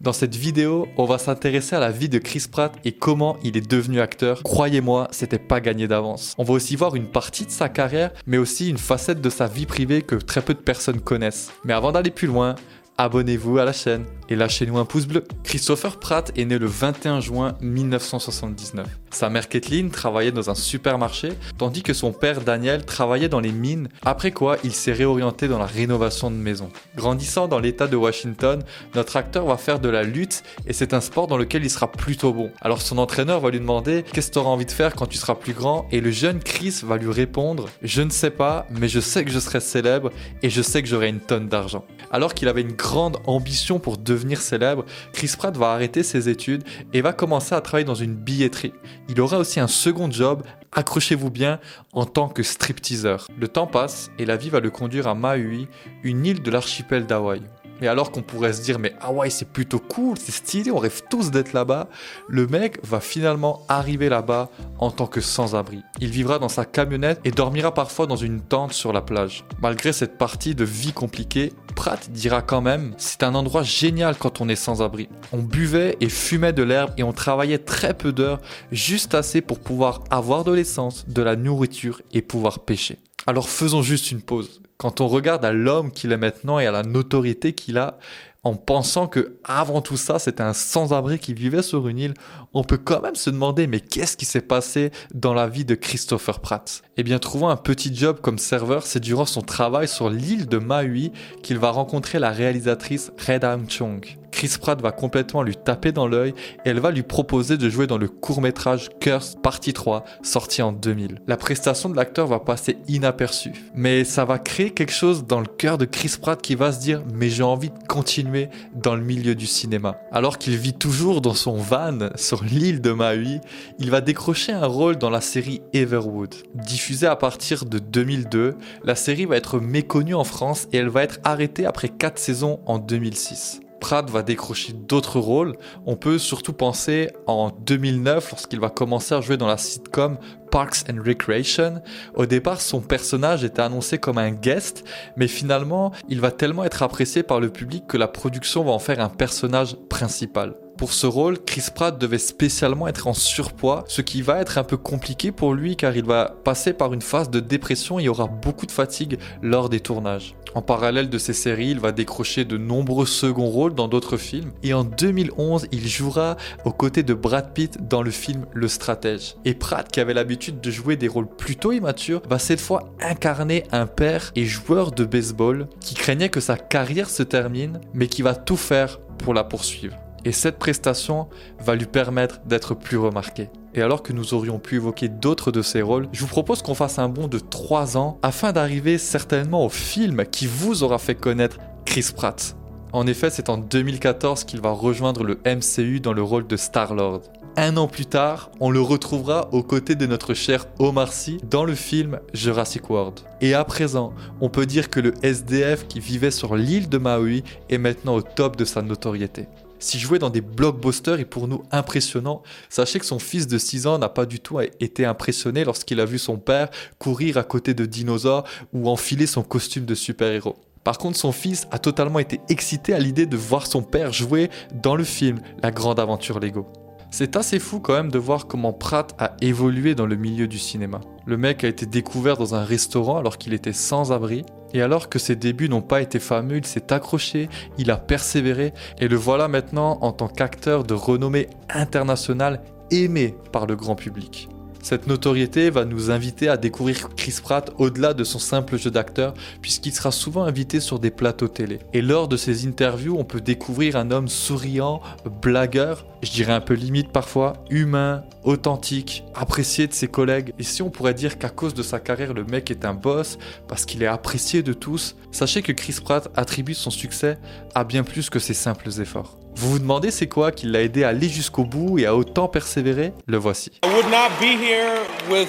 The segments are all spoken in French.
Dans cette vidéo, on va s'intéresser à la vie de Chris Pratt et comment il est devenu acteur. Croyez-moi, c'était pas gagné d'avance. On va aussi voir une partie de sa carrière, mais aussi une facette de sa vie privée que très peu de personnes connaissent. Mais avant d'aller plus loin, abonnez-vous à la chaîne et lâchez-nous un pouce bleu. Christopher Pratt est né le 21 juin 1979. Sa mère Kathleen travaillait dans un supermarché, tandis que son père Daniel travaillait dans les mines, après quoi il s'est réorienté dans la rénovation de maisons. Grandissant dans l'état de Washington, notre acteur va faire de la lutte et c'est un sport dans lequel il sera plutôt bon. Alors son entraîneur va lui demander qu'est-ce que tu auras envie de faire quand tu seras plus grand? Et le jeune Chris va lui répondre je ne sais pas, mais je sais que je serai célèbre et je sais que j'aurai une tonne d'argent. Alors qu'il avait une grande ambition pour devenir célèbre, Chris Pratt va arrêter ses études et va commencer à travailler dans une billetterie. Il aura aussi un second job, accrochez-vous bien, en tant que stripteaseur. Le temps passe et la vie va le conduire à Maui, une île de l'archipel d'Hawaï. Et alors qu'on pourrait se dire, mais Hawaï c'est plutôt cool, c'est stylé, on rêve tous d'être là-bas, le mec va finalement arriver là-bas en tant que sans-abri. Il vivra dans sa camionnette et dormira parfois dans une tente sur la plage. Malgré cette partie de vie compliquée, Pratt dira quand même, c'est un endroit génial quand on est sans-abri. On buvait et fumait de l'herbe et on travaillait très peu d'heures, juste assez pour pouvoir avoir de l'essence, de la nourriture et pouvoir pêcher. Alors faisons juste une pause. Quand on regarde à l'homme qu'il est maintenant et à la notoriété qu'il a, en pensant que avant tout ça, c'était un sans-abri qui vivait sur une île, on peut quand même se demander mais qu'est-ce qui s'est passé dans la vie de Christopher Pratt? Eh bien, trouvant un petit job comme serveur, c'est durant son travail sur l'île de Maui qu'il va rencontrer la réalisatrice Red Ham Chung. Chris Pratt va complètement lui taper dans l'œil et elle va lui proposer de jouer dans le court-métrage Curse partie 3 sorti en 2000. La prestation de l'acteur va passer inaperçue, mais ça va créer quelque chose dans le cœur de Chris Pratt qui va se dire mais j'ai envie de continuer dans le milieu du cinéma. Alors qu'il vit toujours dans son van sur l'île de Maui, il va décrocher un rôle dans la série Everwood. Diffusée à partir de 2002, la série va être méconnue en France et elle va être arrêtée après 4 saisons en 2006. Pratt va décrocher d'autres rôles. On peut surtout penser en 2009 lorsqu'il va commencer à jouer dans la sitcom Parks and Recreation. Au départ, son personnage était annoncé comme un guest, mais finalement, il va tellement être apprécié par le public que la production va en faire un personnage principal. Pour ce rôle, Chris Pratt devait spécialement être en surpoids, ce qui va être un peu compliqué pour lui car il va passer par une phase de dépression et aura beaucoup de fatigue lors des tournages. En parallèle de ces séries, il va décrocher de nombreux seconds rôles dans d'autres films et en 2011, il jouera aux côtés de Brad Pitt dans le film Le Stratège. Et Pratt, qui avait l'habitude de jouer des rôles plutôt immatures, va cette fois incarner un père et joueur de baseball qui craignait que sa carrière se termine, mais qui va tout faire pour la poursuivre et cette prestation va lui permettre d'être plus remarqué. Et alors que nous aurions pu évoquer d'autres de ses rôles, je vous propose qu'on fasse un bond de 3 ans afin d'arriver certainement au film qui vous aura fait connaître Chris Pratt. En effet, c'est en 2014 qu'il va rejoindre le MCU dans le rôle de Star-Lord. Un an plus tard, on le retrouvera aux côtés de notre cher Omar Sy dans le film Jurassic World. Et à présent, on peut dire que le SDF qui vivait sur l'île de Maui est maintenant au top de sa notoriété. Si jouer dans des blockbusters est pour nous impressionnant, sachez que son fils de 6 ans n'a pas du tout été impressionné lorsqu'il a vu son père courir à côté de dinosaures ou enfiler son costume de super-héros. Par contre, son fils a totalement été excité à l'idée de voir son père jouer dans le film La Grande Aventure Lego. C'est assez fou quand même de voir comment Pratt a évolué dans le milieu du cinéma. Le mec a été découvert dans un restaurant alors qu'il était sans abri, et alors que ses débuts n'ont pas été fameux, il s'est accroché, il a persévéré, et le voilà maintenant en tant qu'acteur de renommée internationale aimé par le grand public. Cette notoriété va nous inviter à découvrir Chris Pratt au-delà de son simple jeu d'acteur, puisqu'il sera souvent invité sur des plateaux télé. Et lors de ses interviews, on peut découvrir un homme souriant, blagueur, je dirais un peu limite parfois, humain, authentique, apprécié de ses collègues. Et si on pourrait dire qu'à cause de sa carrière, le mec est un boss, parce qu'il est apprécié de tous, sachez que Chris Pratt attribue son succès à bien plus que ses simples efforts. Vous vous demandez c'est quoi qui l'a aidé à aller jusqu'au bout et à autant persévérer? Le voici. I would not be here with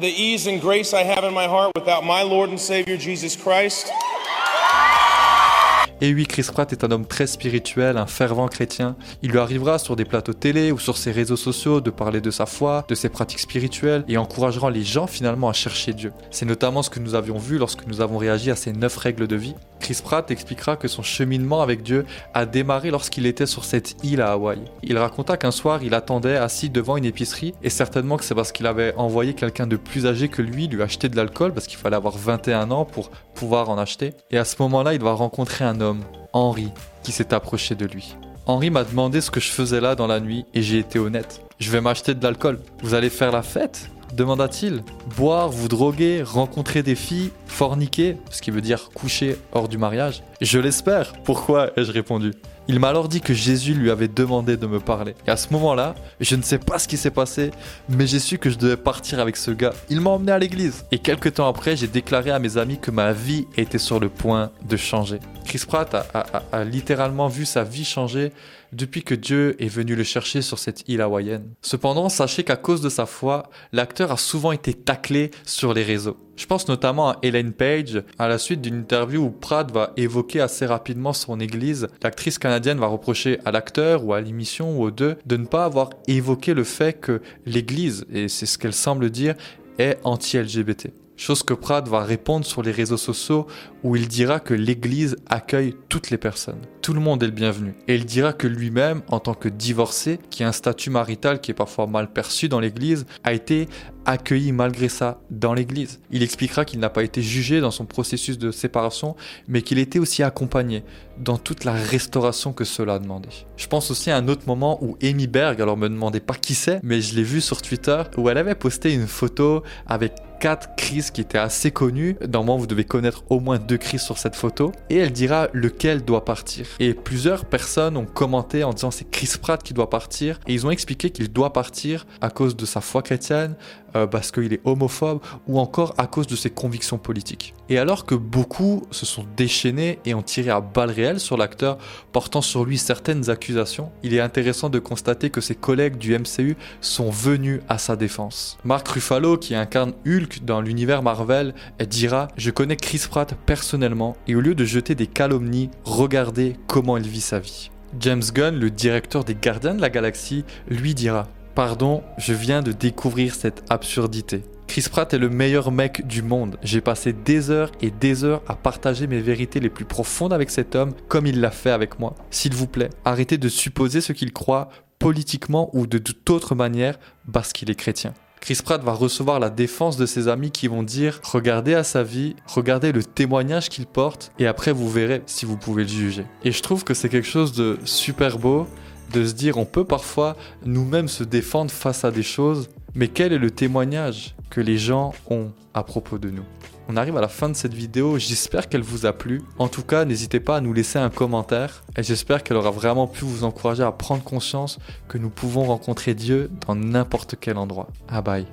the ease and grace I have in my heart without my Lord and Savior Jesus Christ. Et oui, Chris Pratt est un homme très spirituel, un fervent chrétien. Il lui arrivera sur des plateaux télé ou sur ses réseaux sociaux de parler de sa foi, de ses pratiques spirituelles et encouragera les gens finalement à chercher Dieu. C'est notamment ce que nous avions vu lorsque nous avons réagi à ces neuf règles de vie. Chris Pratt expliquera que son cheminement avec Dieu a démarré lorsqu'il était sur cette île à Hawaï. Il raconta qu'un soir, il attendait assis devant une épicerie, et certainement que c'est parce qu'il avait envoyé quelqu'un de plus âgé que lui lui acheter de l'alcool, parce qu'il fallait avoir 21 ans pour pouvoir en acheter. Et à ce moment-là, il va rencontrer un homme, Henri, qui s'est approché de lui. Henri m'a demandé ce que je faisais là dans la nuit, et j'ai été honnête. Je vais m'acheter de l'alcool. Vous allez faire la fête? Demanda-t-il. Boire, vous droguer, rencontrer des filles, forniquer, ce qui veut dire coucher hors du mariage Je l'espère. Pourquoi ai-je répondu il m'a alors dit que Jésus lui avait demandé de me parler. Et à ce moment-là, je ne sais pas ce qui s'est passé, mais j'ai su que je devais partir avec ce gars. Il m'a emmené à l'église. Et quelques temps après, j'ai déclaré à mes amis que ma vie était sur le point de changer. Chris Pratt a, littéralement vu sa vie changer depuis que Dieu est venu le chercher sur cette île hawaïenne. Cependant, sachez qu'à cause de sa foi, l'acteur a souvent été taclé sur les réseaux. Je pense notamment à Ellen Page. À la suite d'une interview où Pratt va évoquer assez rapidement son église, l'actrice canadienne va reprocher à l'acteur ou à l'émission ou aux deux de ne pas avoir évoqué le fait que l'église, et c'est ce qu'elle semble dire, est anti-LGBT. Chose que Pratt va répondre sur les réseaux sociaux où il dira que l'Église accueille toutes les personnes. Tout le monde est le bienvenu. Et il dira que lui-même, en tant que divorcé, qui a un statut marital qui est parfois mal perçu dans l'Église, a été accueilli malgré ça dans l'Église. Il expliquera qu'il n'a pas été jugé dans son processus de séparation, mais qu'il était aussi accompagné dans toute la restauration que cela a demandé. Je pense aussi à un autre moment où Amy Berg, alors me demandez pas qui c'est, mais je l'ai vu sur Twitter, où elle avait posté une photo avec quatre crises qui étaient assez connues. Normalement, vous devez connaître au moins deux crises sur cette photo. Et elle dira lequel doit partir. Et plusieurs personnes ont commenté en disant c'est Chris Pratt qui doit partir. Et ils ont expliqué qu'il doit partir à cause de sa foi chrétienne, euh, parce qu'il est homophobe ou encore à cause de ses convictions politiques. Et alors que beaucoup se sont déchaînés et ont tiré à balles réelles sur l'acteur, portant sur lui certaines accusations, il est intéressant de constater que ses collègues du MCU sont venus à sa défense. Mark Ruffalo, qui incarne Dans l'univers Marvel, dira Je connais Chris Pratt personnellement et au lieu de jeter des calomnies, regardez comment il vit sa vie. James Gunn, le directeur des Gardiens de la Galaxie, lui dira Pardon, je viens de découvrir cette absurdité. Chris Pratt est le meilleur mec du monde. J'ai passé des heures et des heures à partager mes vérités les plus profondes avec cet homme, comme il l'a fait avec moi. S'il vous plaît, arrêtez de supposer ce qu'il croit politiquement ou de toute autre manière parce qu'il est chrétien. Chris Pratt va recevoir la défense de ses amis qui vont dire regardez à sa vie, regardez le témoignage qu'il porte et après vous verrez si vous pouvez le juger. Et je trouve que c'est quelque chose de super beau de se dire on peut parfois nous-mêmes se défendre face à des choses, mais quel est le témoignage que les gens ont à propos de nous? On arrive à la fin de cette vidéo, j'espère qu'elle vous a plu. En tout cas, n'hésitez pas à nous laisser un commentaire et j'espère qu'elle aura vraiment pu vous encourager à prendre conscience que nous pouvons rencontrer Dieu dans n'importe quel endroit. Ah bye.